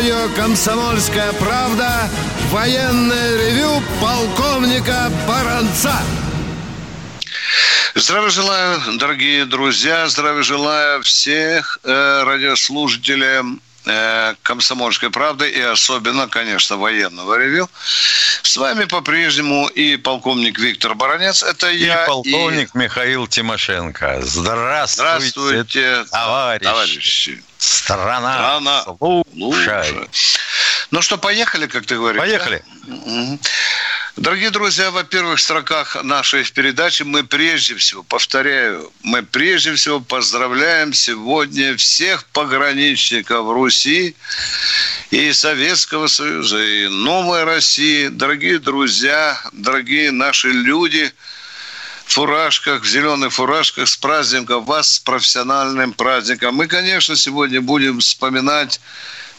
радио «Комсомольская правда» военное ревю полковника Баранца. Здравия желаю, дорогие друзья, здравия желаю всех э, радиослушателям «Комсомольской правды» и особенно, конечно, военного ревю. С вами по-прежнему и полковник Виктор Баранец. Это и я. полковник и... Михаил Тимошенко. Здравствуйте, Здравствуйте товарищи. товарищи. Страна, Страна слушай. Ну что, поехали, как ты говоришь? Поехали. Да? Дорогие друзья, во первых строках нашей передачи мы прежде всего, повторяю, мы прежде всего поздравляем сегодня всех пограничников Руси и Советского Союза, и Новой России. Дорогие друзья, дорогие наши люди – в фуражках, в зеленых фуражках с праздником вас, с профессиональным праздником. Мы, конечно, сегодня будем вспоминать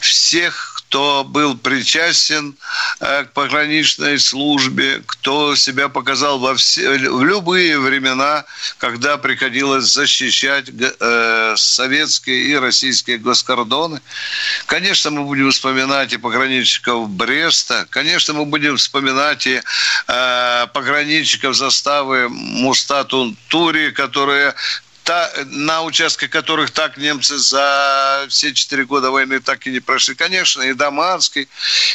всех кто был причастен э, к пограничной службе, кто себя показал во все, в любые времена, когда приходилось защищать э, советские и российские госкордоны. Конечно, мы будем вспоминать и пограничников Бреста, конечно, мы будем вспоминать и э, пограничников заставы Мустату Тури, которые та, на участках которых так немцы за все четыре года войны так и не прошли. Конечно, и Даманский,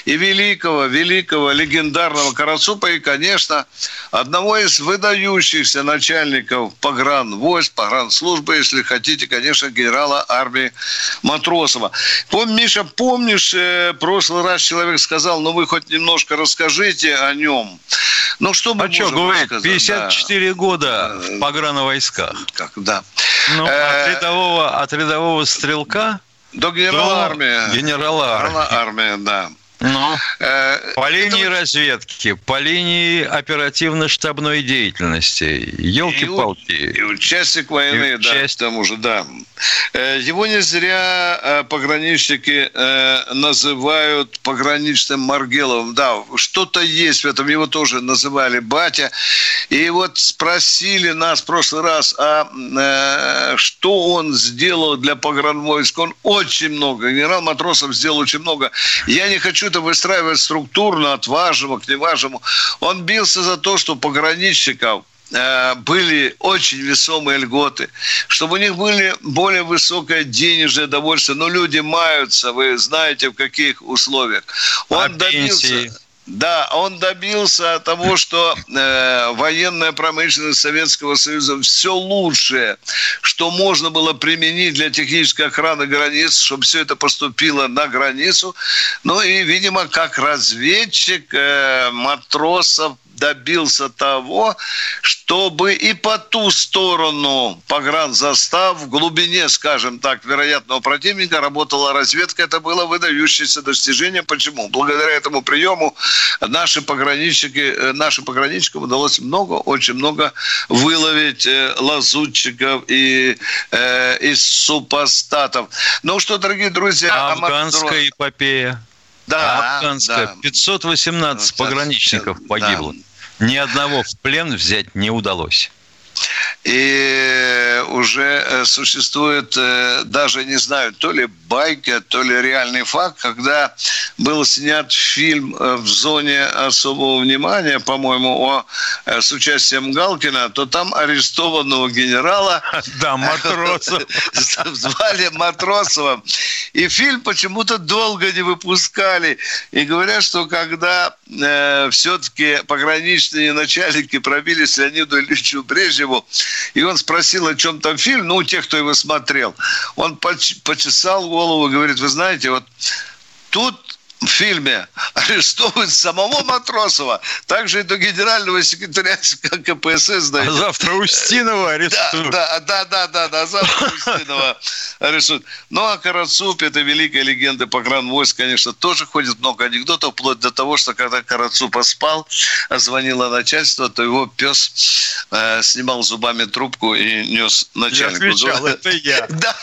и великого, великого, легендарного Карацупа, и, конечно, одного из выдающихся начальников погран войск, погранслужбы, если хотите, конечно, генерала армии Матросова. Пом, Миша, помнишь, э, прошлый раз человек сказал, ну вы хоть немножко расскажите о нем. Ну, что мы а что говорить, 54 да. года в пограновойсках. Как, да. Ну, от, э, рядового, от рядового стрелка до генерала армии. Генерала армии. да. Ну, э, по линии это... разведки, по линии оперативно-штабной деятельности. Елки-палки. И, и участник войны, и да, участник... к тому же, да. Э, его не зря э, пограничники называют пограничным Маргеловым. Да, что-то есть в этом. Его тоже называли батя. И вот спросили нас в прошлый раз, а что он сделал для погранвойск. Он очень много. Генерал Матросов сделал очень много. Я не хочу это выстраивать структурно от важного к неважному. Он бился за то, что пограничников э, были очень весомые льготы, чтобы у них были более высокое денежное довольствие. Но люди маются, вы знаете, в каких условиях. Он а добился... Пенсии? Да, он добился того, что э, военная промышленность Советского Союза все лучшее, что можно было применить для технической охраны границ, чтобы все это поступило на границу. Ну и, видимо, как разведчик э, матросов добился того, чтобы и по ту сторону погранзастав, в глубине, скажем так, вероятного противника работала разведка. Это было выдающееся достижение. Почему? Благодаря этому приему наши пограничники, э, нашим пограничникам удалось много, очень много выловить э, лазутчиков и э, из супостатов. Ну что, дорогие друзья... Афганская эпопея. Да, Афганская. Да. 518 пограничников погибло. Да. Ни одного в плен взять не удалось. И уже э, существует, э, даже не знаю, то ли байка, то ли реальный факт, когда был снят фильм э, в зоне особого внимания, по-моему, о, с участием Галкина, то там арестованного генерала... Да, Матросов. Звали Матросова. И фильм почему-то долго не выпускали. И говорят, что когда э, все-таки пограничные начальники пробились Леониду Ильичу Брежневу, и он спросил, о чем там фильм, ну, у тех, кто его смотрел, он почесал голову говорит, вы знаете, вот тут в фильме арестовывают самого Матросова, также и до генерального секретаря КПСС. Да, а завтра Устинова арестуют. Да, да, да, да, да, завтра Устинова арестуют. Ну, а Карацуп, это великая легенда погранвойск, конечно, тоже ходит много анекдотов, вплоть до того, что когда Карацуп спал, звонило начальство, то его пес э, снимал зубами трубку и нес начальнику. Я отвечал, это я. Да,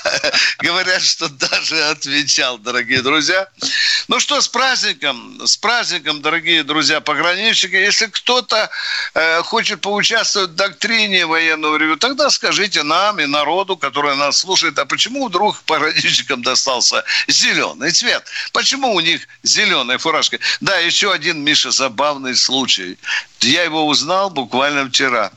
говорят, что даже отвечал, дорогие друзья. Ну что, с праздником, с праздником, дорогие друзья пограничники. Если кто-то э, хочет поучаствовать в доктрине военного ревю, тогда скажите нам и народу, который нас слушает, а почему вдруг пограничникам достался зеленый цвет? Почему у них зеленая фуражка? Да, еще один, Миша, забавный случай. Я его узнал буквально вчера.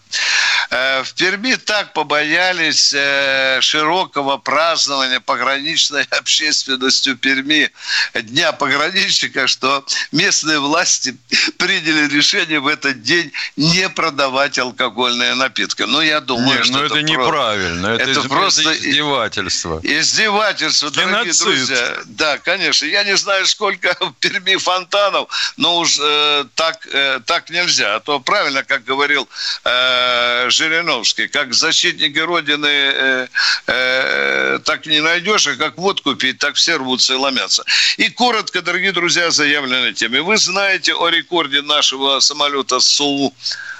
Э, в Перми так побоялись э, широкого празднования пограничной общественностью Перми Дня пограничника, что местные власти приняли решение в этот день не продавать алкогольные напитки. Ну, я думаю, Нет, что ну это, это неправильно. Это, это просто издевательство. Издевательство, дорогие Геноцид. друзья. Да, конечно. Я не знаю, сколько в Перми фонтанов, но уж э, так, э, так нельзя. А то правильно, как говорил э, Жириновский, как защитники Родины э, э, так не найдешь, а как водку пить, так все рвутся и ломятся. И коротко, дорогие друзья, заявленной теме. Вы знаете о рекорде нашего самолета СУ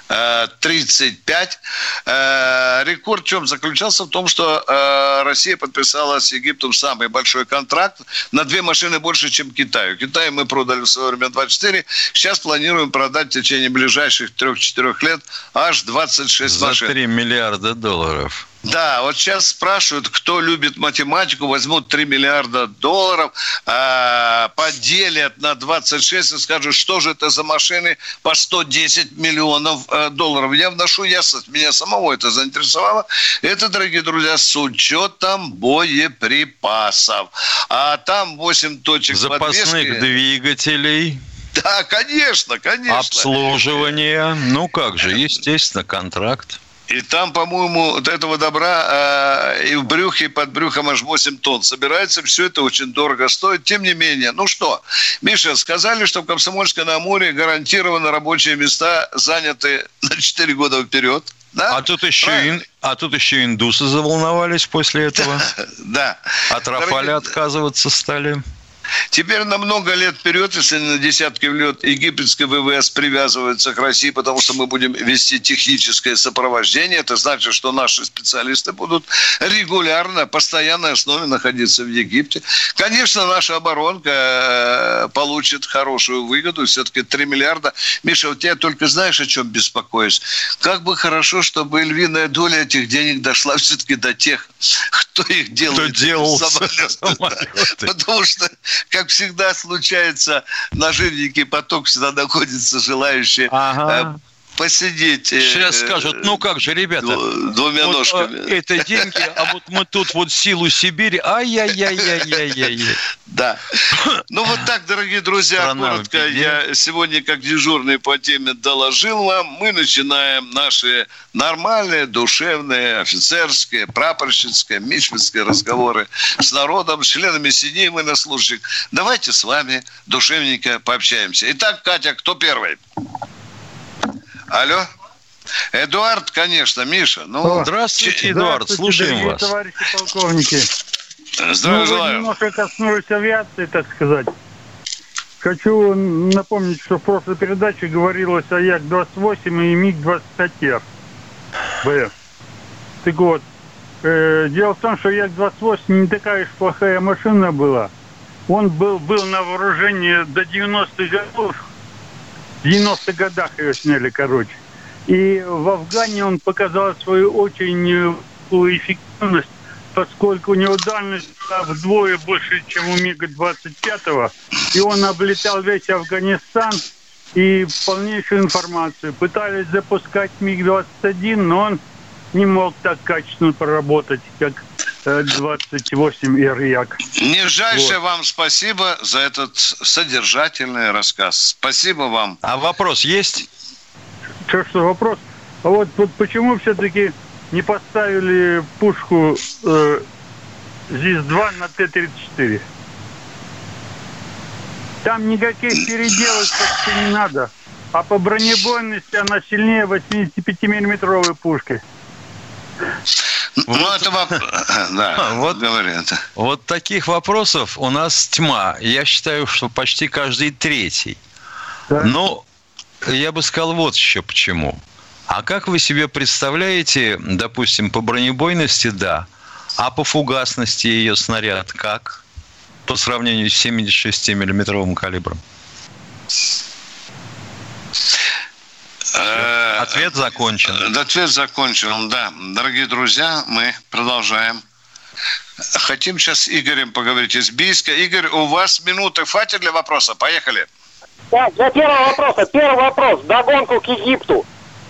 35. Э, рекорд в чем заключался? В том, что э, Россия подписала с Египтом самый большой контракт на две машины больше, чем Китаю. Китаю мы продали в свое время 24. Сейчас планируем продать в течение ближайших 3-4 лет аж 26 За машин. За 3 миллиарда долларов. Да, вот сейчас спрашивают, кто любит математику, возьмут 3 миллиарда долларов, э, поделят на 26 и скажут, что же это за машины по 110 миллионов долларов. Я вношу ясность, меня самого это заинтересовало. Это, дорогие друзья, с учетом боеприпасов. А там 8 точек Запасных подвески. двигателей. Да, конечно, конечно. Обслуживание. Ну как же, естественно, контракт. И там, по-моему, от этого добра э, и в брюхе, и под брюхом аж 8 тонн собирается. Все это очень дорого стоит. Тем не менее, ну что, Миша, сказали, что в Комсомольске-на-Амуре гарантированно рабочие места заняты на 4 года вперед. Да? А тут еще ин, а тут еще индусы заволновались после этого. Да. От Рафаля отказываться стали. Теперь на много лет вперед, если на десятки лет египетское ВВС привязывается к России, потому что мы будем вести техническое сопровождение, это значит, что наши специалисты будут регулярно, постоянной основе находиться в Египте. Конечно, наша оборонка э, получит хорошую выгоду, все-таки 3 миллиарда. Миша, вот я только знаешь, о чем беспокоюсь? Как бы хорошо, чтобы львиная доля этих денег дошла все-таки до тех, кто их делает. Кто делал самолеты. Потому что как всегда случается, на жирненький поток всегда находятся желающие ага. Э, посидеть. Э, Сейчас скажут, ну как же, ребята, двумя вот, ножками. А, это деньги, а вот мы тут вот силу Сибири, ай-яй-яй-яй-яй-яй. Да. Ну вот так, дорогие друзья, Страна коротко я сегодня как дежурный по теме доложил вам. Мы начинаем наши нормальные, душевные, офицерские, прапорщицкие, мичманские разговоры с народом, с членами семьи военнослужащих. Давайте с вами душевненько пообщаемся. Итак, Катя, кто первый? Алло? Эдуард, конечно, Миша. Ну, О, здравствуйте, Эдуард, здравствуйте, слушаем вас. товарищи полковники. Здравия ну, желаю. Немножко коснулись авиации, так сказать. Хочу напомнить, что в прошлой передаче говорилось о Як-28 и МиГ-25Р. БФ. Так вот, э, дело в том, что Як-28 не такая уж плохая машина была. Он был, был на вооружении до 90-х годов, в 90-х годах ее сняли, короче. И в Афгане он показал свою очень эффективность, поскольку у него дальность вдвое больше, чем у МиГа-25. И он облетал весь Афганистан и полнейшую информацию. Пытались запускать МиГ-21, но он не мог так качественно проработать, как 28 Ирьяк. Нижайшее вот. вам спасибо за этот содержательный рассказ. Спасибо вам. А вопрос есть? Что, что вопрос? А вот, вот почему все-таки не поставили пушку э, ЗИС-2 на Т-34? Там никаких переделок не надо. А по бронебойности она сильнее 85-миллиметровой пушки. Ну, это вопрос. Да, вот, говори это. Вот таких вопросов у нас тьма. Я считаю, что почти каждый третий. Да. Но я бы сказал вот еще почему. А как вы себе представляете, допустим, по бронебойности, да, а по фугасности ее снаряд как? по сравнению с 76-миллиметровым калибром? Э, Ответ закончен. Ответ закончен, да. Дорогие друзья, мы продолжаем. Хотим сейчас с Игорем поговорить из Бийска. Игорь, у вас минуты хватит для вопроса? Поехали. Так, для первого вопроса. Первый вопрос. Догонку к Египту.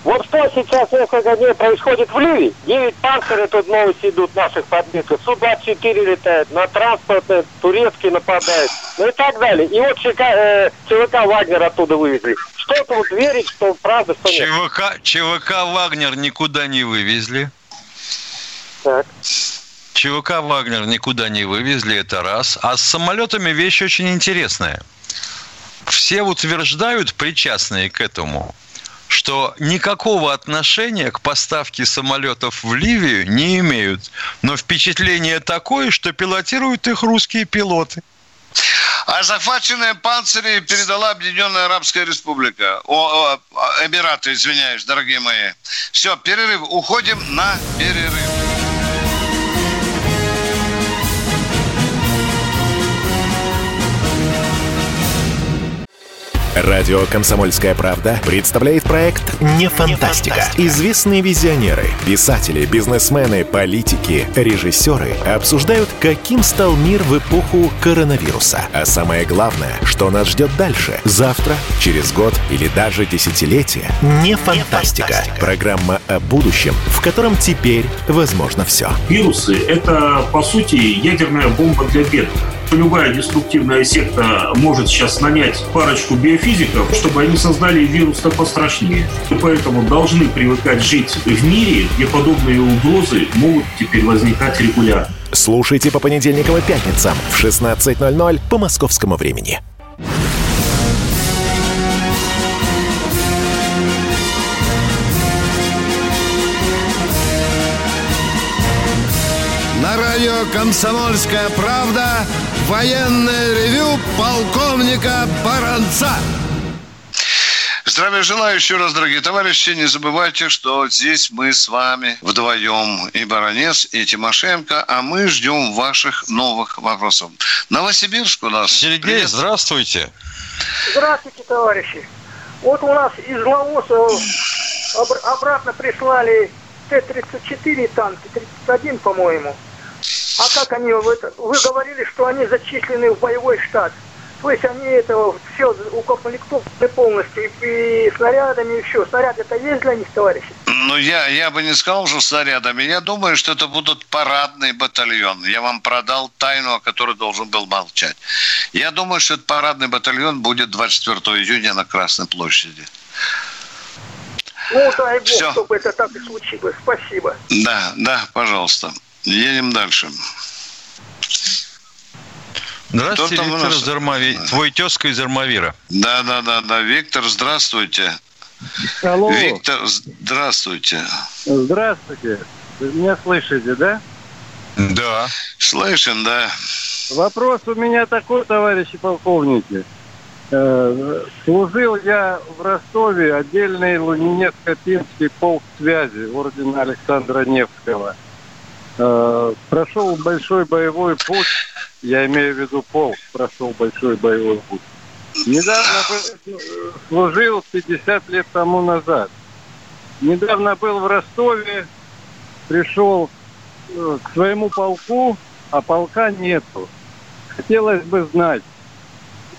Вот что сейчас несколько дней происходит в Ливии? Девять панцирей тут новости идут наших подбитков. Су-24 летает, на транспортные турецкие нападают. Ну и так далее. И вот ЧК, э, ЧВК Вагнер оттуда вывезли. Что тут верить, что правда, что нет? ЧВК, ЧВК Вагнер никуда не вывезли. Так. ЧВК Вагнер никуда не вывезли, это раз. А с самолетами вещь очень интересная. Все утверждают, причастные к этому, что никакого отношения к поставке самолетов в Ливию не имеют. Но впечатление такое, что пилотируют их русские пилоты. А захваченные панцири передала Объединенная Арабская Республика. О, о, Эмираты, извиняюсь, дорогие мои. Все, перерыв. Уходим на перерыв. Радио «Комсомольская правда» представляет проект «Не фантастика». Известные визионеры, писатели, бизнесмены, политики, режиссеры обсуждают, каким стал мир в эпоху коронавируса. А самое главное, что нас ждет дальше, завтра, через год или даже десятилетие. «Не фантастика». Программа о будущем, в котором теперь возможно все. Вирусы – это, по сути, ядерная бомба для бедных любая деструктивная секта может сейчас нанять парочку биофизиков, чтобы они создали вирус-то пострашнее. И поэтому должны привыкать жить в мире, где подобные угрозы могут теперь возникать регулярно. Слушайте по понедельникам и пятницам в 16.00 по московскому времени. Радио «Комсомольская правда» военное ревю полковника Баранца. Здравия желаю еще раз, дорогие товарищи. Не забывайте, что здесь мы с вами вдвоем. И Баранец, и Тимошенко. А мы ждем ваших новых вопросов. Новосибирск у нас. Сергей, Привет. здравствуйте. Здравствуйте, товарищи. Вот у нас из Лаоса об- обратно прислали Т-34 танки, 31, по-моему. А как они, в это- вы говорили, что они зачислены в боевой штат. То есть они это все укомплектованы полностью и, и снарядами, и все. Снаряды это есть для них, товарищи? Ну, я, я бы не сказал, что снарядами. Я думаю, что это будут парадный батальон. Я вам продал тайну, о которой должен был молчать. Я думаю, что этот парадный батальон будет 24 июня на Красной площади. Ну, дай бог, Всё. чтобы это так и случилось. Спасибо. Да, да, пожалуйста. Едем дальше. Здравствуйте, Виктор нас? из Армави- Твой тезка из Армавира. Да, да, да, да. Виктор, здравствуйте. Алло, Виктор, здравствуйте. здравствуйте. Вы меня слышите, да? Да. Слышим, да. Вопрос у меня такой, товарищи полковники. Э, Служил я в Ростове отдельный Лунинец-Копинский полк связи ордена Александра Невского. Э, Прошел большой боевой путь, я имею в виду полк, прошел большой боевой путь. Недавно был, служил 50 лет тому назад. Недавно был в Ростове, пришел э, к своему полку, а полка нету. Хотелось бы знать,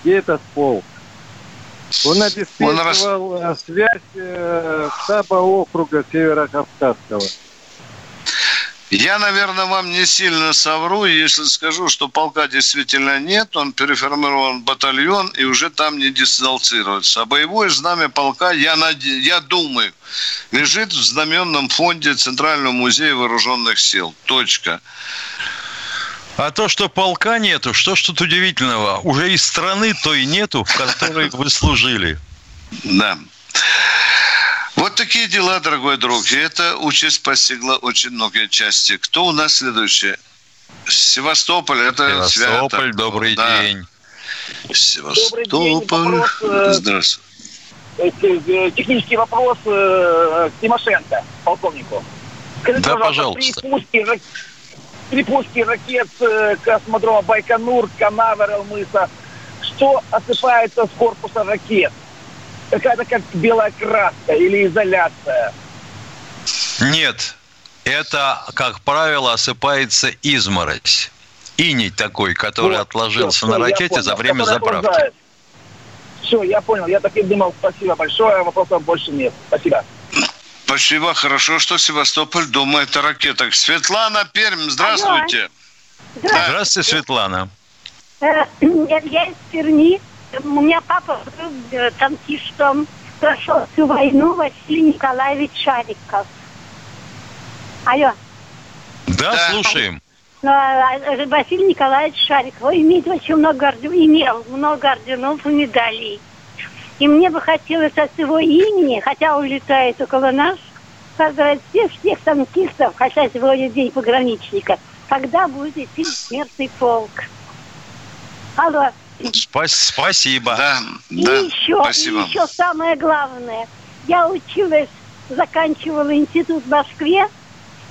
где этот полк. Он обеспечивал э, связь э, штаба округа Северо-Кавказского. Я, наверное, вам не сильно совру, если скажу, что полка действительно нет, он переформирован в батальон и уже там не дислоцируется. А боевое знамя полка, я, наде- я думаю, лежит в знаменном фонде Центрального музея вооруженных сил. Точка. А то, что полка нету, что ж тут удивительного? Уже и страны той нету, в которой вы служили. Да. Вот такие дела, дорогой друг. И эта участь постигла очень многие части. Кто у нас следующий? Севастополь, это Севастополь, свято. добрый Да. день. Севастополь. Вопрос, э, Здравствуйте. Э, Технический вопрос э, к Тимошенко, полковнику. Скажите, Да, пожалуйста, пожалуйста. При пуске ракет э, космодрома Байконур, Канаверал, мыса, что осыпается с корпуса ракет? Какая-то как белая краска или изоляция? Нет, это, как правило, осыпается изморозь. Иней такой, который вот, отложился все, на ракете за время заправки. Отложает. Все, я понял. Я так и думал. Спасибо большое. Вопросов больше нет. Спасибо. Спасибо. Хорошо, что Севастополь думает о ракетах. Светлана Пермь, здравствуйте. Здравствуйте, здравствуйте Светлана. Э, я из Перми. У меня папа был э, танкистом. Прошел всю войну Василий Николаевич Шариков. Алло. Да, да. слушаем. А, а, Василий Николаевич Шариков имеет очень много орденов, имел много орденов и медалей. И мне бы хотелось от его имени, хотя он летает около нас, поздравить всех, всех танкистов, хотя сегодня день пограничника, когда будет идти смертный полк. Алло. Спасибо. Да, и да, еще, спасибо. И еще самое главное. Я училась, заканчивала институт в Москве,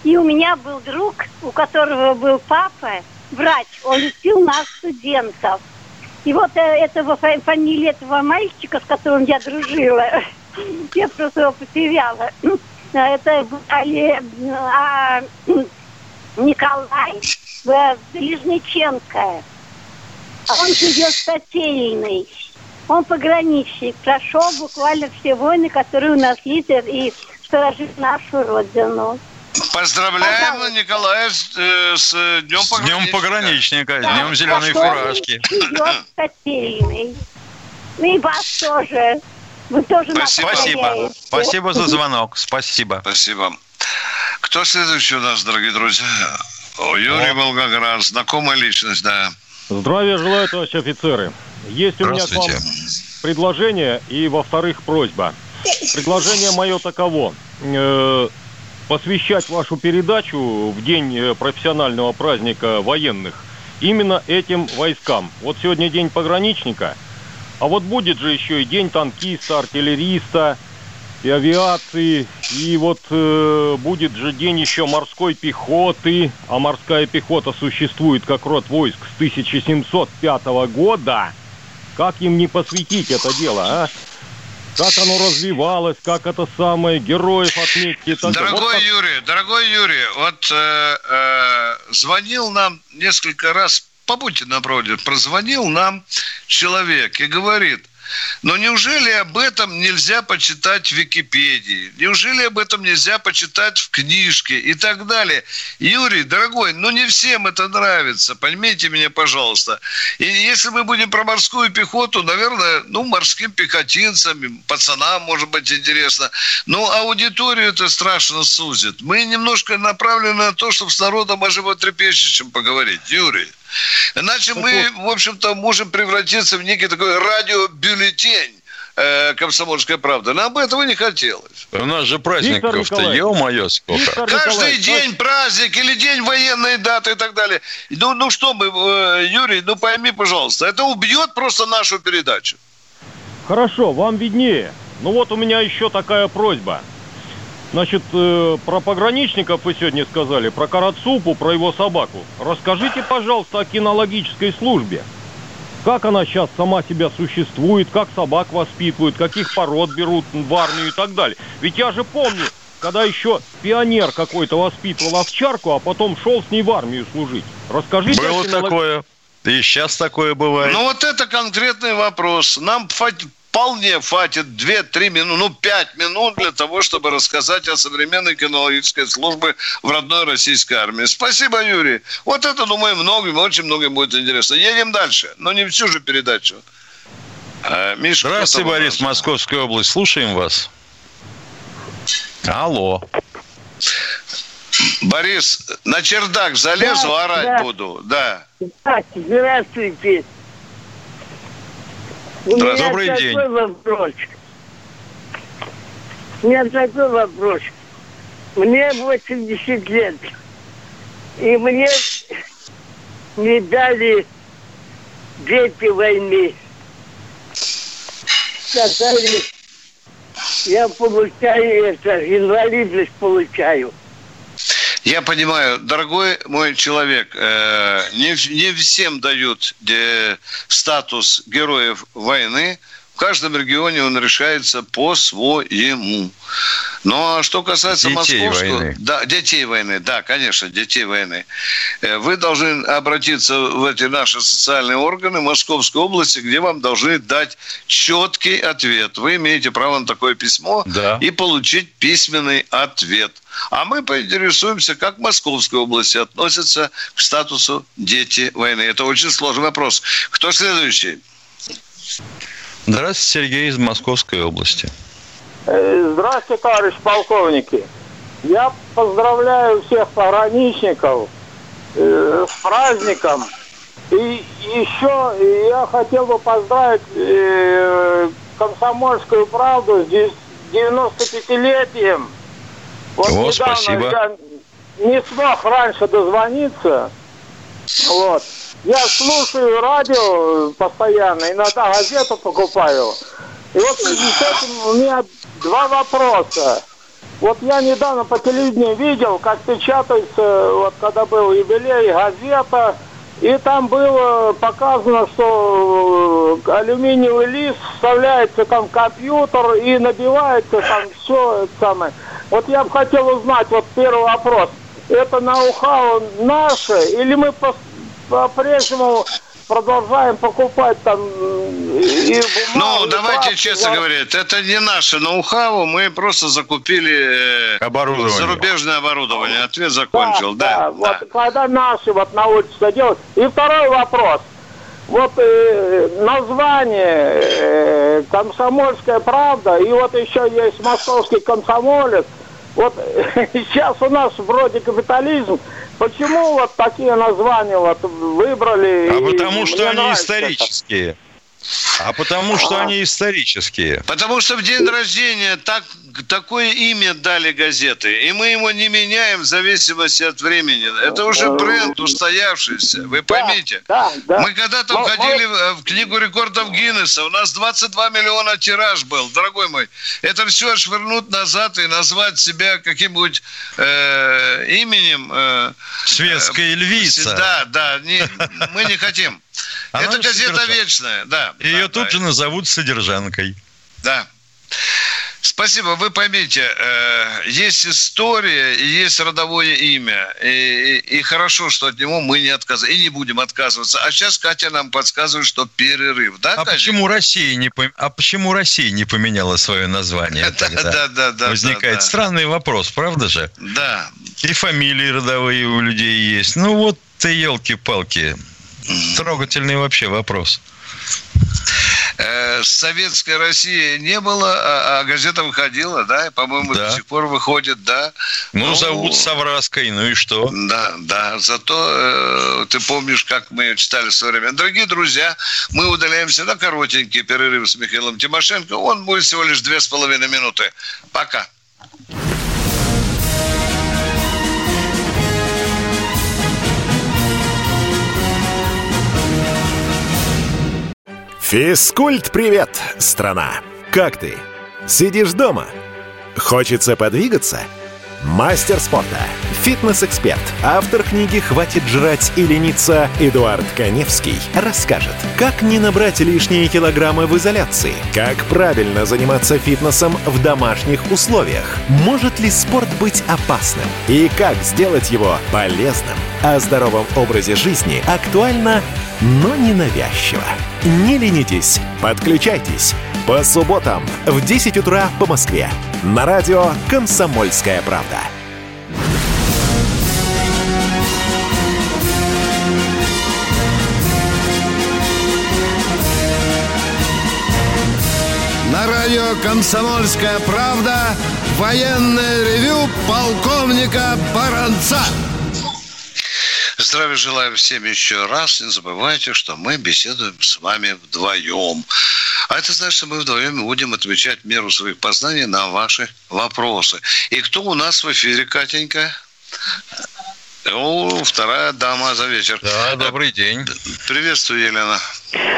и у меня был друг, у которого был папа, врач, он лечил нас, студентов. И вот э, этого фамилия этого мальчика, с которым я дружила, я просто его потеряла. Это а, Николай Лежниченко. Он живет в Котельной. Он пограничник. Прошел буквально все войны, которые у нас есть, и сторожит нашу родину. Поздравляем Пожалуйста. Николая с, э, с Днем с Днем пограничника, да. Днем зеленой фуражки. Ну и вас тоже. Вы тоже Спасибо. Спасибо. Спасибо за звонок. Спасибо. Спасибо. Кто следующий у нас, дорогие друзья? О, Юрий Волгоград, знакомая личность, да. Здравия желаю, товарищи офицеры. Есть у меня к вам предложение и, во-вторых, просьба. Предложение мое таково. Э, посвящать вашу передачу в день э, профессионального праздника военных именно этим войскам. Вот сегодня день пограничника, а вот будет же еще и день танкиста, артиллериста и авиации, и вот э, будет же день еще морской пехоты, а морская пехота существует как род войск с 1705 года. Как им не посвятить это дело, а? как оно развивалось, как это самое, героев. Так дорогой вот Юрий, дорогой Юрий, вот э, э, звонил нам несколько раз, побудьте на проводе, прозвонил нам человек и говорит, но неужели об этом нельзя почитать в Википедии? Неужели об этом нельзя почитать в книжке и так далее? Юрий, дорогой, ну не всем это нравится, поймите меня, пожалуйста. И если мы будем про морскую пехоту, наверное, ну, морским пехотинцам, пацанам, может быть, интересно. Но аудиторию это страшно сузит. Мы немножко направлены на то, чтобы с народом о животрепещущем поговорить. Юрий. Иначе мы, в общем-то, можем превратиться в некий такой радиобюллетень э, «Комсомольская правда». Нам бы этого не хотелось. У нас же праздников-то, ё-моё, сколько. Виктор Каждый день праздник или день военной даты и так далее. Ну, ну что мы, э, Юрий, ну пойми, пожалуйста, это убьет просто нашу передачу. Хорошо, вам виднее. Ну вот у меня еще такая просьба. Значит, э, про пограничников вы сегодня сказали, про Карацупу, про его собаку. Расскажите, пожалуйста, о кинологической службе. Как она сейчас сама себя существует, как собак воспитывают, каких пород берут в армию и так далее. Ведь я же помню, когда еще пионер какой-то воспитывал овчарку, а потом шел с ней в армию служить. Расскажите. Было кинолог... такое. И сейчас такое бывает. Ну вот это конкретный вопрос. Нам вполне хватит 2-3 минуты, ну 5 минут для того, чтобы рассказать о современной кинологической службе в родной российской армии. Спасибо, Юрий. Вот это, думаю, многим, очень многим будет интересно. Едем дальше, но не всю же передачу. А, Миша, Здравствуйте, Борис, Московская область. Слушаем вас. Алло. Борис, на чердак залезу, да, орать да. буду. Да. Здравствуйте. У меня Добрый такой день. вопрос. У меня такой вопрос. Мне 80 лет. И мне не дали дети войны. Сказали, я получаю это, инвалидность получаю. Я понимаю, дорогой мой человек, э, не, всем дают э, статус героев войны, каждом регионе он решается по-своему. Ну, а что касается детей московского... Войны. Да, детей войны. Да, конечно, детей войны. Э, вы должны обратиться в эти наши социальные органы Московской области, где вам должны дать четкий ответ. Вы имеете право на такое письмо да. и получить письменный ответ. А мы поинтересуемся, как в Московской области относятся к статусу дети войны. Это очень сложный вопрос. Кто следующий? Здравствуйте, Сергей из Московской области. Э, здравствуйте, товарищ полковники. Я поздравляю всех пограничников э, с праздником. И еще я хотел бы поздравить э, комсомольскую правду с 95-летием. Вот О, недавно спасибо. я не смог раньше дозвониться. Вот. Я слушаю радио постоянно, иногда газету покупаю. И вот с этим у меня два вопроса. Вот я недавно по телевидению видел, как печатается, вот когда был юбилей, газета, и там было показано, что алюминиевый лист вставляется там в компьютер и набивается там все это самое. Вот я бы хотел узнать, вот первый вопрос. Это ноу-хау наше или мы по-прежнему продолжаем покупать там и бумагу, Ну, давайте честно говоря, это не наше ноу-хау, мы просто закупили э, оборудование. зарубежное оборудование. Ответ закончил, да. да, да. Вот когда наши вот на улице делают. И второй вопрос. Вот э, название э, «Комсомольская правда» и вот еще есть «Московский комсомолец». Вот сейчас у нас вроде капитализм, Почему вот такие названия вот выбрали? А потому что они исторические. Это. А потому что они исторические. Потому что в день рождения так, такое имя дали газеты, и мы его не меняем в зависимости от времени. Это уже бренд устоявшийся, вы поймите. Да, да, да. Мы когда-то но, входили но... в книгу рекордов Гиннесса, у нас 22 миллиона тираж был, дорогой мой. Это все швырнуть назад и назвать себя каким-нибудь э, именем. Э, Светская львица. Да, да, не, мы не хотим. Она Это газета содержан... вечная, да. Ее да, тут да. же назовут содержанкой. Да. Спасибо. Вы поймите, э, есть история, есть родовое имя. И, и, и хорошо, что от него мы не отказываем. И не будем отказываться. А сейчас Катя нам подсказывает, что перерыв. Да, а, почему Россия не, а почему Россия не поменяла свое название? Да, да, да, да. Возникает да, да. странный вопрос, правда же? Да. И фамилии родовые у людей есть. Ну вот ты, елки-палки. Трогательный вообще вопрос. Э, советской России не было, а, а газета выходила, да, по-моему, да. до сих пор выходит, да. Ну, ну зовут Савраской, ну и что? Да, да, зато э, ты помнишь, как мы читали в свое время. Дорогие друзья, мы удаляемся на коротенький перерыв с Михаилом Тимошенко. Он будет всего лишь две с половиной минуты. Пока. Физкульт-привет, страна! Как ты? Сидишь дома? Хочется подвигаться? Мастер спорта, фитнес-эксперт, автор книги «Хватит жрать и лениться» Эдуард Коневский расскажет, как не набрать лишние килограммы в изоляции, как правильно заниматься фитнесом в домашних условиях, может ли спорт быть опасным и как сделать его полезным. О здоровом образе жизни актуально, но не навязчиво. Не ленитесь, подключайтесь. По субботам в 10 утра по Москве. На радио «Комсомольская правда». «Комсомольская правда» военное ревю полковника Баранца. Здравия желаю всем еще раз. Не забывайте, что мы беседуем с вами вдвоем. А это значит, что мы вдвоем будем отвечать меру своих познаний на ваши вопросы. И кто у нас в эфире, Катенька? О, вторая дама за вечер. Да, добрый день. Приветствую, Елена.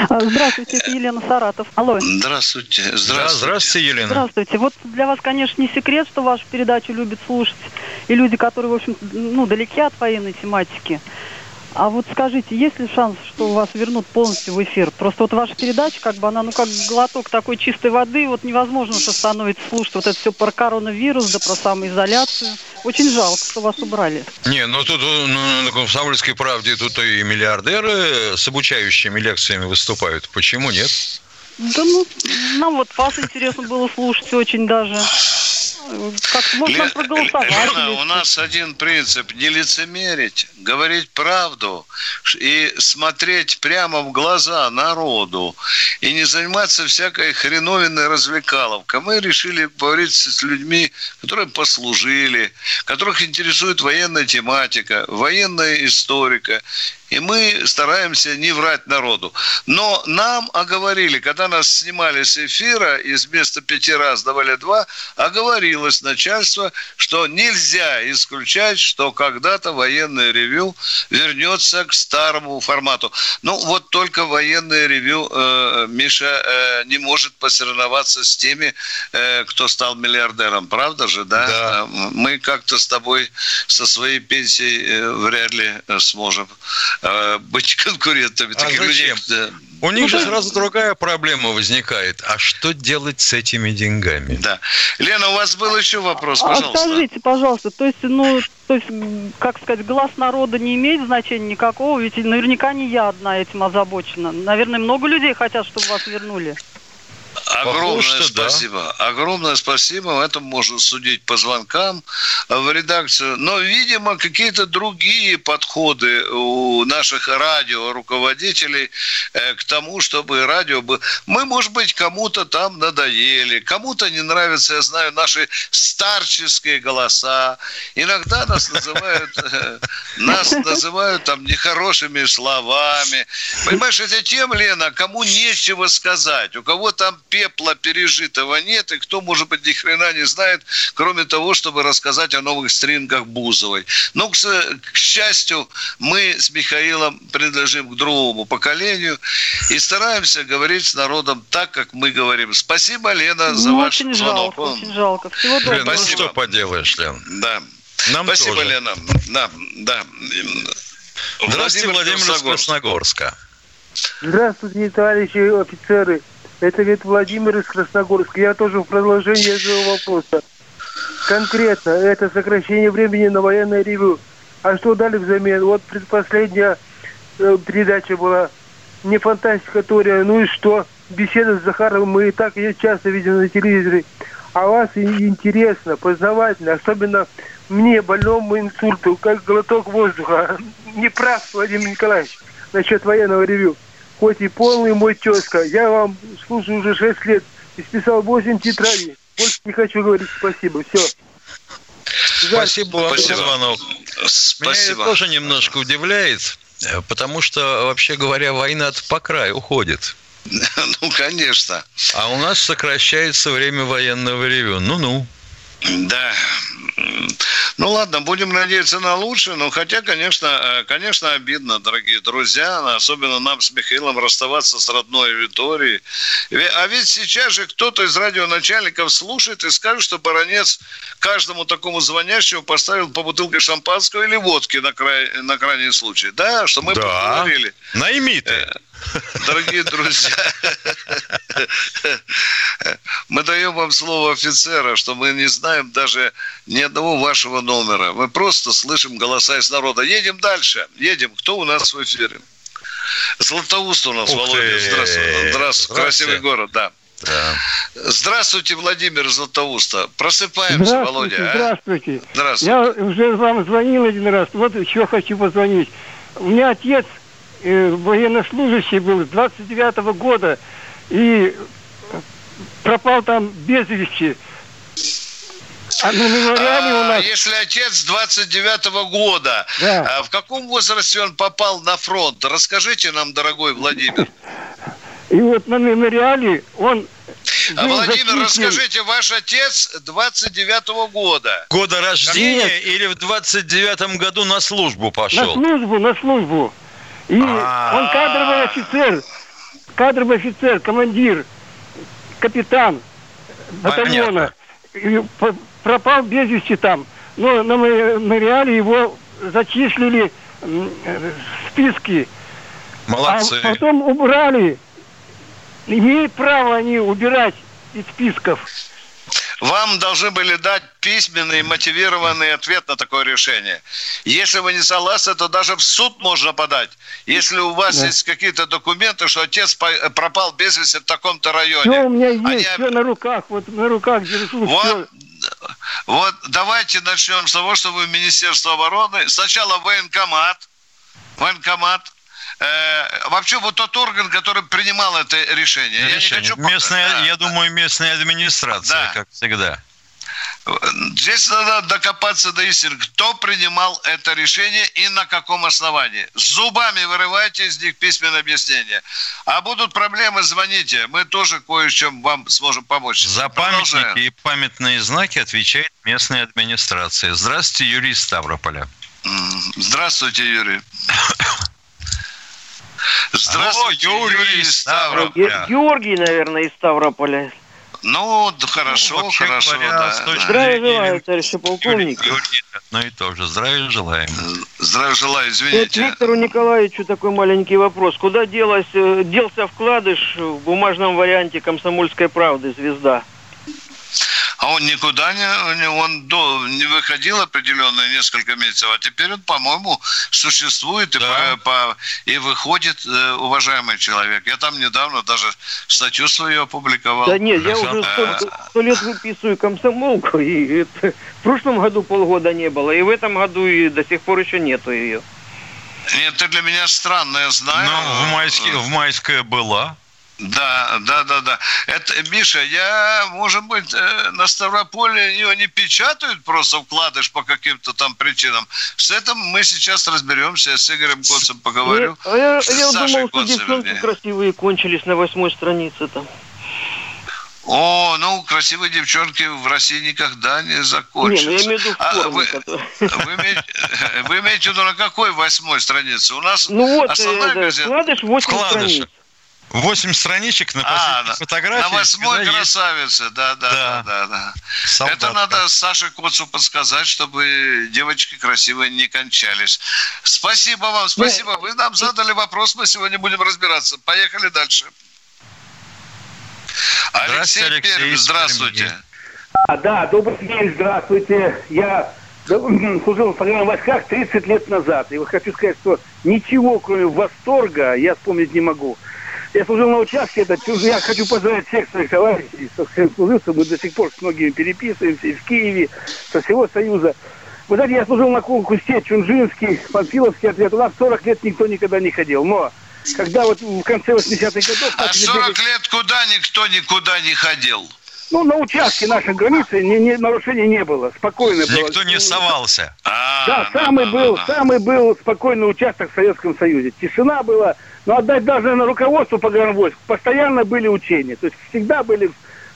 А, здравствуйте, это Елена Саратов. Алло. Здравствуйте. Здравствуйте. Да, здравствуйте, Елена. Здравствуйте. Вот для вас, конечно, не секрет, что вашу передачу любят слушать и люди, которые, в общем, ну, далеки от военной тематики. А вот скажите, есть ли шанс, что вас вернут полностью в эфир? Просто вот ваша передача, как бы она, ну как глоток такой чистой воды, вот невозможно что становится слушать вот это все про коронавирус, да про самоизоляцию. Очень жалко, что вас убрали. Не, ну тут ну, на комсомольской правде тут и миллиардеры с обучающими лекциями выступают. Почему нет? Да ну, нам вот вас интересно было слушать очень даже. Как можно Ле- проголосовать? Лена, у нас один принцип – не лицемерить, говорить правду и смотреть прямо в глаза народу и не заниматься всякой хреновиной развлекаловкой. Мы решили поговорить с людьми, которые послужили, которых интересует военная тематика, военная историка и мы стараемся не врать народу. Но нам оговорили, когда нас снимали с эфира, и вместо пяти раз давали два, оговорилось начальство, что нельзя исключать, что когда-то военное ревю вернется к старому формату. Ну, вот только военное ревю, э, Миша, э, не может посоревноваться с теми, э, кто стал миллиардером. Правда же, да? да. Мы как-то с тобой со своей пенсией э, вряд ли сможем э, быть конкурентами. А зачем? Людей, да. У них ну, же да. сразу другая проблема возникает. А что делать с этими деньгами? Да. Лена, у вас был еще вопрос, а пожалуйста. А скажите, пожалуйста, то есть, ну, то есть, как сказать, глаз народа не имеет значения никакого, ведь наверняка не я одна этим озабочена. Наверное, много людей хотят, чтобы вас вернули. Огромное Похож, спасибо. Да. Огромное спасибо. Это можно судить по звонкам в редакцию. Но, видимо, какие-то другие подходы у наших радио руководителей э, к тому, чтобы радио было... Мы, может быть, кому-то там надоели, кому-то не нравятся, я знаю, наши старческие голоса. Иногда нас называют, э, нас называют там нехорошими словами. Понимаешь, это тем, Лена, кому нечего сказать, у кого там пепла пережитого нет, и кто, может быть, ни хрена не знает, кроме того, чтобы рассказать о новых стрингах Бузовой. Но, к, к счастью, мы с Михаилом принадлежим к другому поколению и стараемся говорить с народом так, как мы говорим. Спасибо, Лена, за ну, ваш очень звонок. Жалко, очень жалко. Всего доброго. Лена, ну что поделаешь, Лен? Да. Нам Спасибо, тоже. Лена. Да, да. Здравствуйте, Владимир, Владимир Красногорска. Здравствуйте, товарищи офицеры. Это ведь Владимир из Красногорска. Я тоже в продолжение этого вопроса. Конкретно, это сокращение времени на военное ревю. А что дали взамен? Вот предпоследняя э, передача была не фантастика Тория, ну и что? Беседа с Захаровым мы и так ее часто видим на телевизоре. А вас интересно, познавательно, особенно мне, больному инсульту, как глоток воздуха. Не прав, Владимир Николаевич, насчет военного ревю хоть и полный мой тезка. Я вам слушаю уже 6 лет. и списал 8 тетрадей. Больше не хочу говорить спасибо. Все. Спасибо вам за звонок. Спасибо. Меня тоже немножко удивляет, э, потому что, вообще говоря, война по краю уходит. Ну, конечно. А у нас сокращается время военного ревю. Ну-ну. Да. Ну ладно, будем надеяться на лучшее, но хотя, конечно, э, конечно, обидно, дорогие друзья, особенно нам с Михаилом расставаться с родной аудиторией. А ведь сейчас же кто-то из радионачальников слушает и скажет, что баронец каждому такому звонящему поставил по бутылке шампанского или водки на, край, на крайний случай. Да, что мы да. поговорили. Найми ты. Э, Дорогие друзья, мы даем вам слово офицера, что мы не знаем даже ни одного вашего номера. Мы просто слышим голоса из народа. Едем дальше. Едем. Кто у нас в эфире? Златоуст у нас, Ух Володя. Здравствуйте. Здравствуйте. Красивый город, да. Да. Здравствуйте, Владимир Златоуста. Просыпаемся, здравствуйте, Володя. А? Здравствуйте. Здравствуйте. Я уже вам звонил один раз. Вот еще хочу позвонить. У меня отец военнослужащий был с 29 -го года и пропал там без вести. А на мемориале у нас... А если отец 29-го года, да. а в каком возрасте он попал на фронт? Расскажите нам, дорогой Владимир. И вот на мемориале он а, Владимир, расскажите, ваш отец 29-го года. Года рождения Нет. или в 29-м году на службу пошел? На службу, на службу. И он кадровый офицер. кадровый офицер, командир, капитан батальона, пропал без вести там. Но на мемориале его зачислили в списки. Молодцы. А потом убрали. Имеют право они убирать из списков вам должны были дать письменный мотивированный ответ на такое решение. Если вы не согласны, то даже в суд можно подать. Если у вас да. есть какие-то документы, что отец пропал без вести в таком-то районе. Все у меня есть, Они... все на руках, вот на руках держу. Вот, все. вот давайте начнем с того, что вы в Министерство обороны. Сначала военкомат, военкомат, Э, вообще вот тот орган, который принимал это решение. решение. Я не хочу... Местная, да, я да. думаю, местная администрация, да. как всегда. Здесь надо докопаться до истины, кто принимал это решение и на каком основании. Зубами вырывайте из них письменное объяснение. А будут проблемы, звоните. Мы тоже кое-чем вам сможем помочь. За памятники и памятные знаки отвечает местная администрация. Здравствуйте, Юрий Ставрополя. Здравствуйте, Юрий. Здравствуйте, О, Юрий из Ставрополя. Георгий, наверное, из Ставрополя. Ну, хорошо, ну, хорошо, говоря, да. Здравия желаю, товарищ полковник. одно и то же. Здравия желаем. Здравия желаю, извините. Вот Виктору Николаевичу такой маленький вопрос. Куда делась, э, делся вкладыш в бумажном варианте «Комсомольской правды» «Звезда»? А он никуда не, он до, не выходил определенные несколько месяцев, а теперь он, по-моему, существует и, да. по, по, и выходит э, уважаемый человек. Я там недавно даже статью свою опубликовал. Да нет, я уже сто, лет выписываю комсомолку, и это, в прошлом году полгода не было, и в этом году и до сих пор еще нету ее. Нет, это для меня странно, я знаю. Но в, майске, в майское была. Да, да, да, да. Это, Миша, я, может быть, э, на Ставрополе ее не печатают просто вкладыш по каким-то там причинам. С этим мы сейчас разберемся, с Игорем Коцем поговорю. А я, я, я думал, что девчонки красивые кончились на восьмой странице там. О, ну, красивые девчонки в России никогда не закончатся. Не, ну, я имею в виду а вы, вы, имеете, вы имеете в виду на какой восьмой странице? У нас ну вот, основная э, газета... Вкладыш 8 страниц. Восемь страничек на а, фотографии. На восьмой красавице, да, да, да, да, да. да. Это надо Саше Коцу подсказать, чтобы девочки красивые не кончались. Спасибо вам, спасибо. Вы нам задали вопрос, мы сегодня будем разбираться. Поехали дальше. Алексей, Алексей Пермь, здравствуйте. А, да, добрый день, здравствуйте. Я служил в пограничных войсках 30 лет назад. И вот хочу сказать, что ничего, кроме восторга, я вспомнить не могу. Я служил на участке, это, я хочу поздравить всех своих товарищей, со всем служивцем, мы до сих пор с многими переписываемся и в Киеве, со всего Союза. Вы знаете, я служил на кусте Чунжинский, Панфиловский ответ, у нас 40 лет никто никогда не ходил, но когда вот в конце 80-х годов... А 40 бегать... лет куда никто никуда не ходил? Ну, на участке нашей границы не, не, нарушений не было, спокойно Никто было. Никто не совался. А, да, да, самый был, да. самый был спокойный участок в Советском Союзе. Тишина была, но отдать даже на руководство погранвойск постоянно были учения. То есть всегда были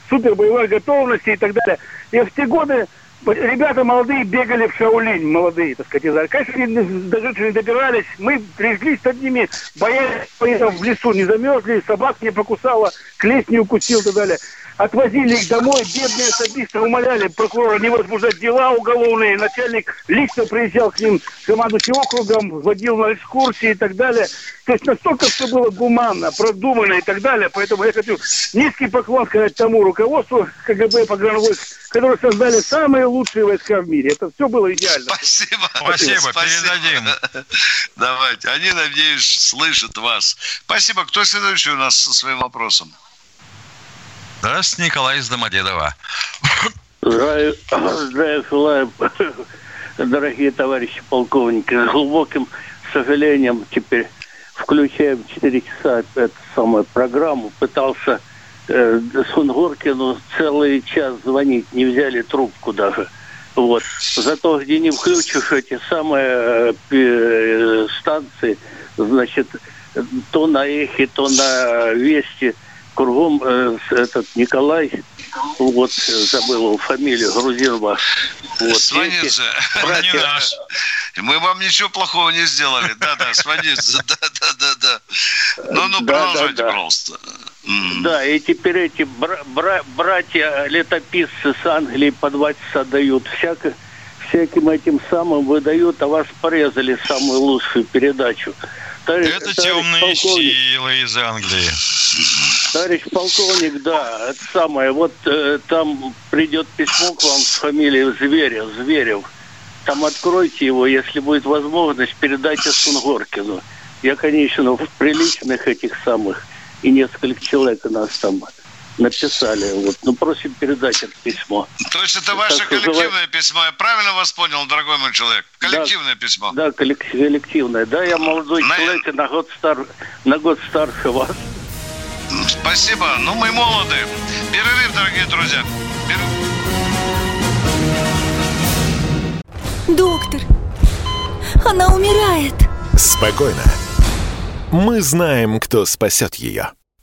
супер боевой готовности и так далее. И в те годы ребята молодые бегали в Шаулинь, молодые, так сказать. Конечно, они даже не добирались. Мы пришлись с одними, боялись, в лесу не замерзли, собак не покусала, клещ не укусил и так далее отвозили их домой, бедные особисты умоляли прокурора не возбуждать дела уголовные. Начальник лично приезжал к ним, командующий округом, водил на экскурсии и так далее. То есть настолько все было гуманно, продумано и так далее. Поэтому я хочу низкий поклон сказать тому руководству КГБ погранвойск, которые создали самые лучшие войска в мире. Это все было идеально. Спасибо. Спасибо. Спасибо. Передадим. Давайте. Они, надеюсь, слышат вас. Спасибо. Кто следующий у нас со своим вопросом? Здравствуйте, Николай из Домодедова. Здравия, желаю, дорогие товарищи полковники. С глубоким сожалением теперь включаем 4 часа эту самую программу. Пытался э, Сунгоркину целый час звонить, не взяли трубку даже. Вот. Зато где не включишь эти самые э, станции, значит, то на эхе, то на вести – кругом э, этот Николай, вот забыл его фамилию, Грузинова. Вот, Сванидзе. Братья, Мы вам ничего плохого не сделали. Да-да, сводиться. Да-да-да-да. Ну, ну, продолжайте, пожалуйста. Да, и теперь эти бра- бра- братья-летописцы с Англии по два часа дают. Всяко, всяким этим самым выдают, а вас порезали самую лучшую передачу. Товарищ, Это темные полковник. силы из Англии. Товарищ полковник, да, это самое. Вот э, там придет письмо к вам с фамилией Зверев, Зверев. Там откройте его, если будет возможность, передайте Сунгоркину. Я, конечно, в приличных этих самых, и несколько человек у нас там написали. Вот. Ну, просим передать это письмо. То есть это ваше так коллективное называет... письмо, я правильно вас понял, дорогой мой человек? Коллективное да, письмо. Да, коллективное. Да, я молодой на... человек, на год, стар... на год старше вас. Спасибо. Ну, мы молоды. Перерыв, дорогие друзья. Перерыв. Доктор, она умирает. Спокойно. Мы знаем, кто спасет ее.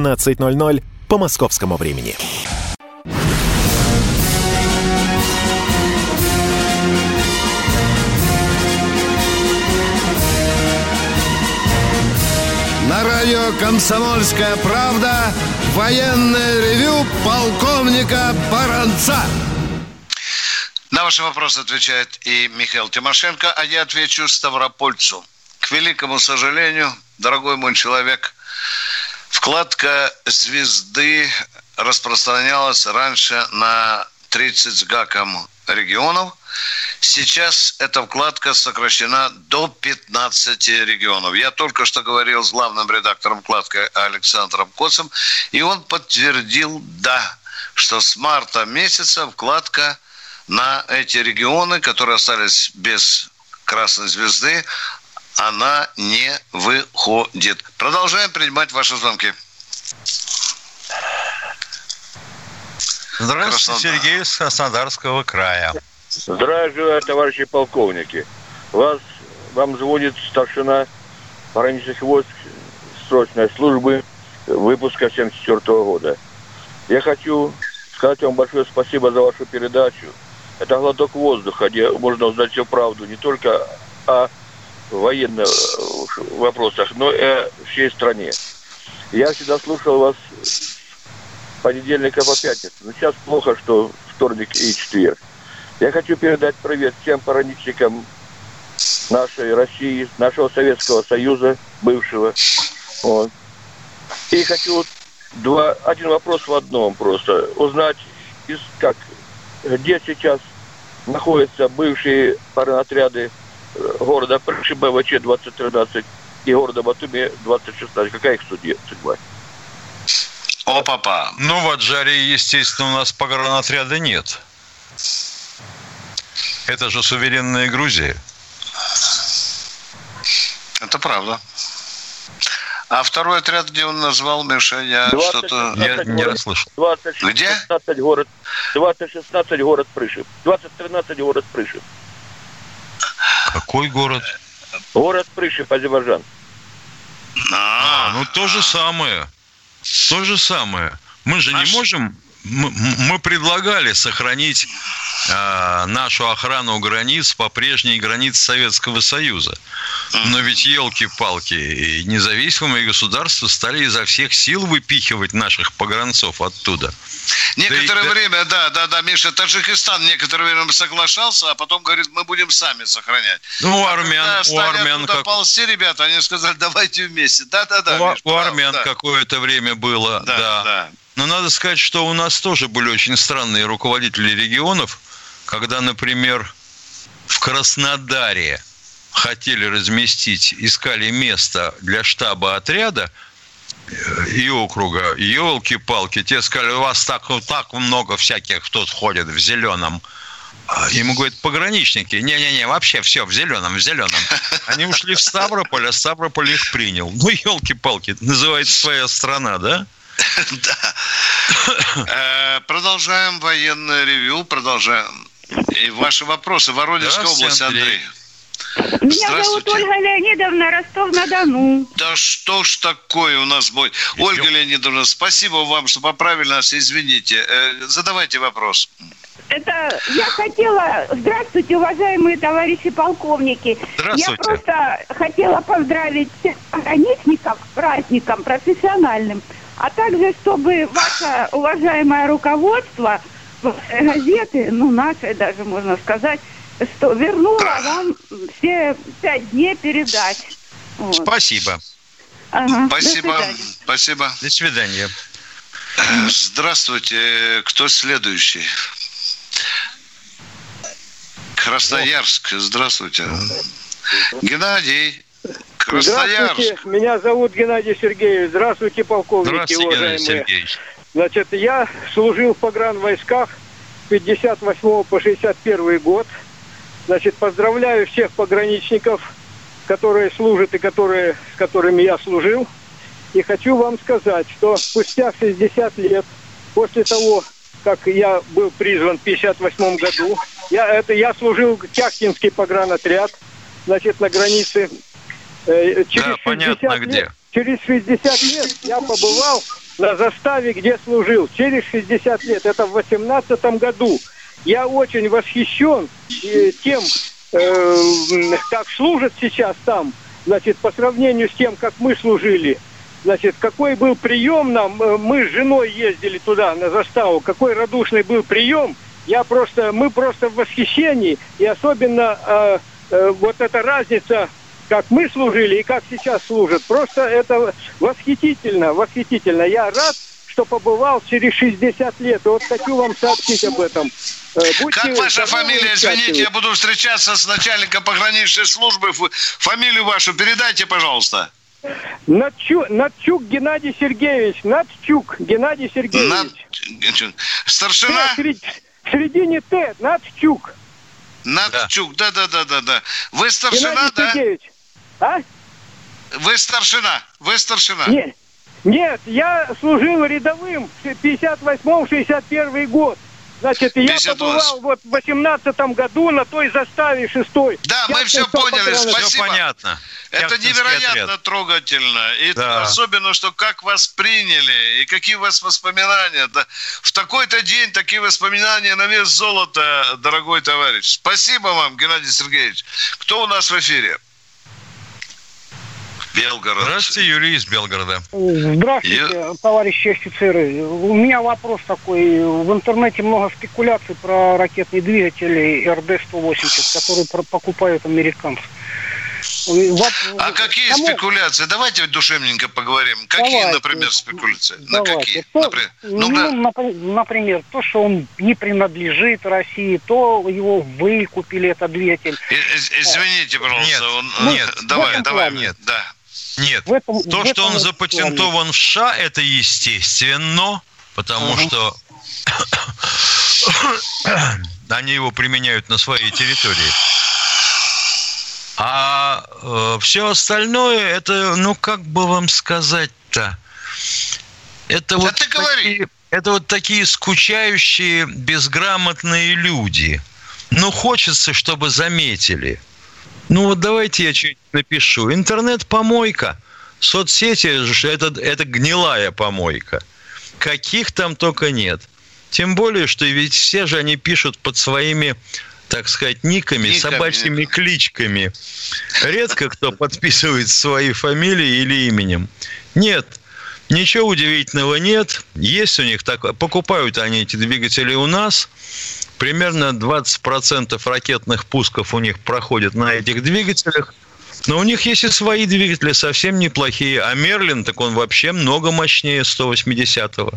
17.00 по московскому времени. На радио «Комсомольская правда» военное ревю полковника Баранца. На ваши вопросы отвечает и Михаил Тимошенко, а я отвечу Ставропольцу. К великому сожалению, дорогой мой человек, Вкладка звезды распространялась раньше на 30 с гаком регионов. Сейчас эта вкладка сокращена до 15 регионов. Я только что говорил с главным редактором вкладки Александром Коцем, и он подтвердил, да, что с марта месяца вкладка на эти регионы, которые остались без красной звезды, она не выходит. Продолжаем принимать ваши звонки. Здравствуйте, Краснодар. Сергей из Краснодарского края. Здравствуйте, товарищи полковники. Вас, вам звонит старшина пограничных войск срочной службы выпуска 74 года. Я хочу сказать вам большое спасибо за вашу передачу. Это глоток воздуха, где можно узнать всю правду не только о военных э, вопросах, но и о всей стране. Я всегда слушал вас с понедельника по пятницу. Но сейчас плохо, что вторник и четверг. Я хочу передать привет всем пограничникам нашей России, нашего Советского Союза, бывшего. Вот. И хочу два, один вопрос в одном просто. Узнать, из, как, где сейчас находятся бывшие пароотряды города Прыши БВЧ 2013 и города Батуми 2016. Какая их судьба? О, папа. Ну, в Аджаре, естественно, у нас погранотряда нет. Это же суверенная Грузия. Это правда. А второй отряд, где он назвал, Миша, я что-то я не расслышал. 20, где? 16 город, 2016 город Прышев. 2013 город Прышев. Какой город? Город Прышев, Азербайджан. А, ну то же самое. То же самое. Мы же не можем мы, мы предлагали сохранить э, нашу охрану границ по прежней границе Советского Союза. Но ведь елки-палки, независимые государства стали изо всех сил выпихивать наших погранцов оттуда. Некоторое да время, да, да, да, Миша, Таджикистан некоторое время соглашался, а потом говорит, мы будем сами сохранять. Ну, у армян, а у армян как... ползти, ребята, они сказали, давайте вместе. Да, да, да. У, Миш, у армян да. какое-то время было, да. да. да. Но надо сказать, что у нас тоже были очень странные руководители регионов, когда, например, в Краснодаре хотели разместить, искали место для штаба отряда и округа, елки-палки, те сказали, у вас так, так много всяких тут ходит в зеленом, А, ему говорят, пограничники. Не-не-не, вообще все в зеленом, в зеленом. Они ушли в Ставрополь, а Ставрополь их принял. Ну, елки-палки, называется своя страна, да? Да. Э, продолжаем военное ревю, продолжаем. И ваши вопросы. Воронежская область, Андрей. Меня зовут Ольга Леонидовна, Ростов-на-Дону. Да что ж такое у нас будет? Ольга Леонидовна, спасибо вам, что поправили нас, извините. Э, задавайте вопрос. Это я хотела... Здравствуйте, уважаемые товарищи полковники. Здравствуйте. Я просто хотела поздравить всех пограничников с праздником профессиональным, а также, чтобы ваше уважаемое руководство, газеты, ну, нашей даже, можно сказать, что вернула вам все пять дней передач. Вот. Спасибо. Ага. Спасибо. До Спасибо. До свидания. Здравствуйте. Кто следующий? Красноярск. Здравствуйте. Геннадий. Красноярск. Здравствуйте. Меня зовут Геннадий Сергеевич. Здравствуйте, полковники, Здравствуйте, уважаемые. Геннадий Сергеевич. Значит, я служил в погранвойсках с 58 по 61 год. Значит, поздравляю всех пограничников, которые служат и которые, с которыми я служил. И хочу вам сказать, что спустя 60 лет после того, как я был призван в 58 году, я, это, я служил в Тяхтинский погранотряд, значит, на границе. Э, через да, понятно лет, где. Через 60 лет я побывал на заставе, где служил. Через 60 лет, это в 18 году. Я очень восхищен э, тем, э, как служат сейчас там, значит, по сравнению с тем, как мы служили. Значит, какой был прием нам, э, мы с женой ездили туда, на заставу, какой радушный был прием, я просто, мы просто в восхищении, и особенно э, э, вот эта разница, как мы служили и как сейчас служат, просто это восхитительно, восхитительно. Я рад, что побывал через 60 лет. И вот хочу вам сообщить об этом. Э, будьте как ваша фамилия? Извините, я буду встречаться с начальником пограничной службы. Фамилию вашу передайте, пожалуйста. Натчук, Натчук Геннадий Сергеевич. Натчук Геннадий Сергеевич. Над... Старшина? Т, в середине Т. Натчук. Натчук, да, да, да, да, да. Вы старшина, Геннадий да? Сергеевич. А? Вы старшина. Вы старшина. Нет, нет, я служил рядовым в 58-61 год. Значит, я побывал вот в 18 году на той заставе шестой. Да, мы все поняли, спасибо. Все понятно. Это невероятно отряд. трогательно. И да. особенно, что как вас приняли, и какие у вас воспоминания. Да, в такой-то день такие воспоминания на вес золота, дорогой товарищ. Спасибо вам, Геннадий Сергеевич. Кто у нас в эфире? Белгород. Здравствуйте, Юрий из Белгорода. Здравствуйте, Я... товарищи офицеры. У меня вопрос такой. В интернете много спекуляций про ракетные двигатели РД-180, которые покупают американцы. А какие Кому? спекуляции? Давайте душевненько поговорим. Какие, давайте, например, спекуляции? Давайте. На какие? То, например, ну, ну, например, то, что он не принадлежит России, то его выкупили, этот двигатель. Извините, пожалуйста. Нет, он, ну, нет, давай, давай, нет, да. Нет, в этом, то, в что он запатентован в США, это естественно, потому uh что они его применяют на своей территории. А э, все остальное, это, ну, как бы вам сказать-то? Это да вот ты такие, это вот такие скучающие, безграмотные люди. Ну, хочется, чтобы заметили. Ну, вот давайте я что-нибудь напишу. Интернет-помойка. Соцсети это, это гнилая помойка. Каких там только нет. Тем более, что ведь все же они пишут под своими так сказать, никами, никами собачьими это. кличками. Редко кто подписывает свои фамилии или именем. Нет, ничего удивительного нет. Есть у них так, покупают они эти двигатели у нас. Примерно 20% ракетных пусков у них проходит на этих двигателях. Но у них есть и свои двигатели, совсем неплохие. А Мерлин, так он вообще много мощнее 180-го.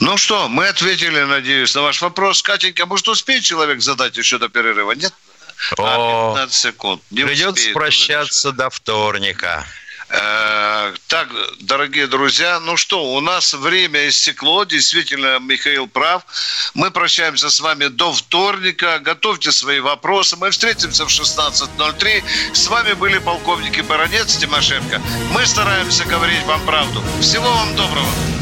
Ну что, мы ответили, надеюсь, на ваш вопрос. Катенька, может, успеет человек задать еще до перерыва? Нет? О, а, 15 секунд. Не придется прощаться до вторника. Э, так, дорогие друзья, ну что, у нас время истекло. Действительно, Михаил прав. Мы прощаемся с вами до вторника. Готовьте свои вопросы. Мы встретимся в 16.03. С вами были полковники Баранец, Тимошенко. Мы стараемся говорить вам правду. Всего вам доброго.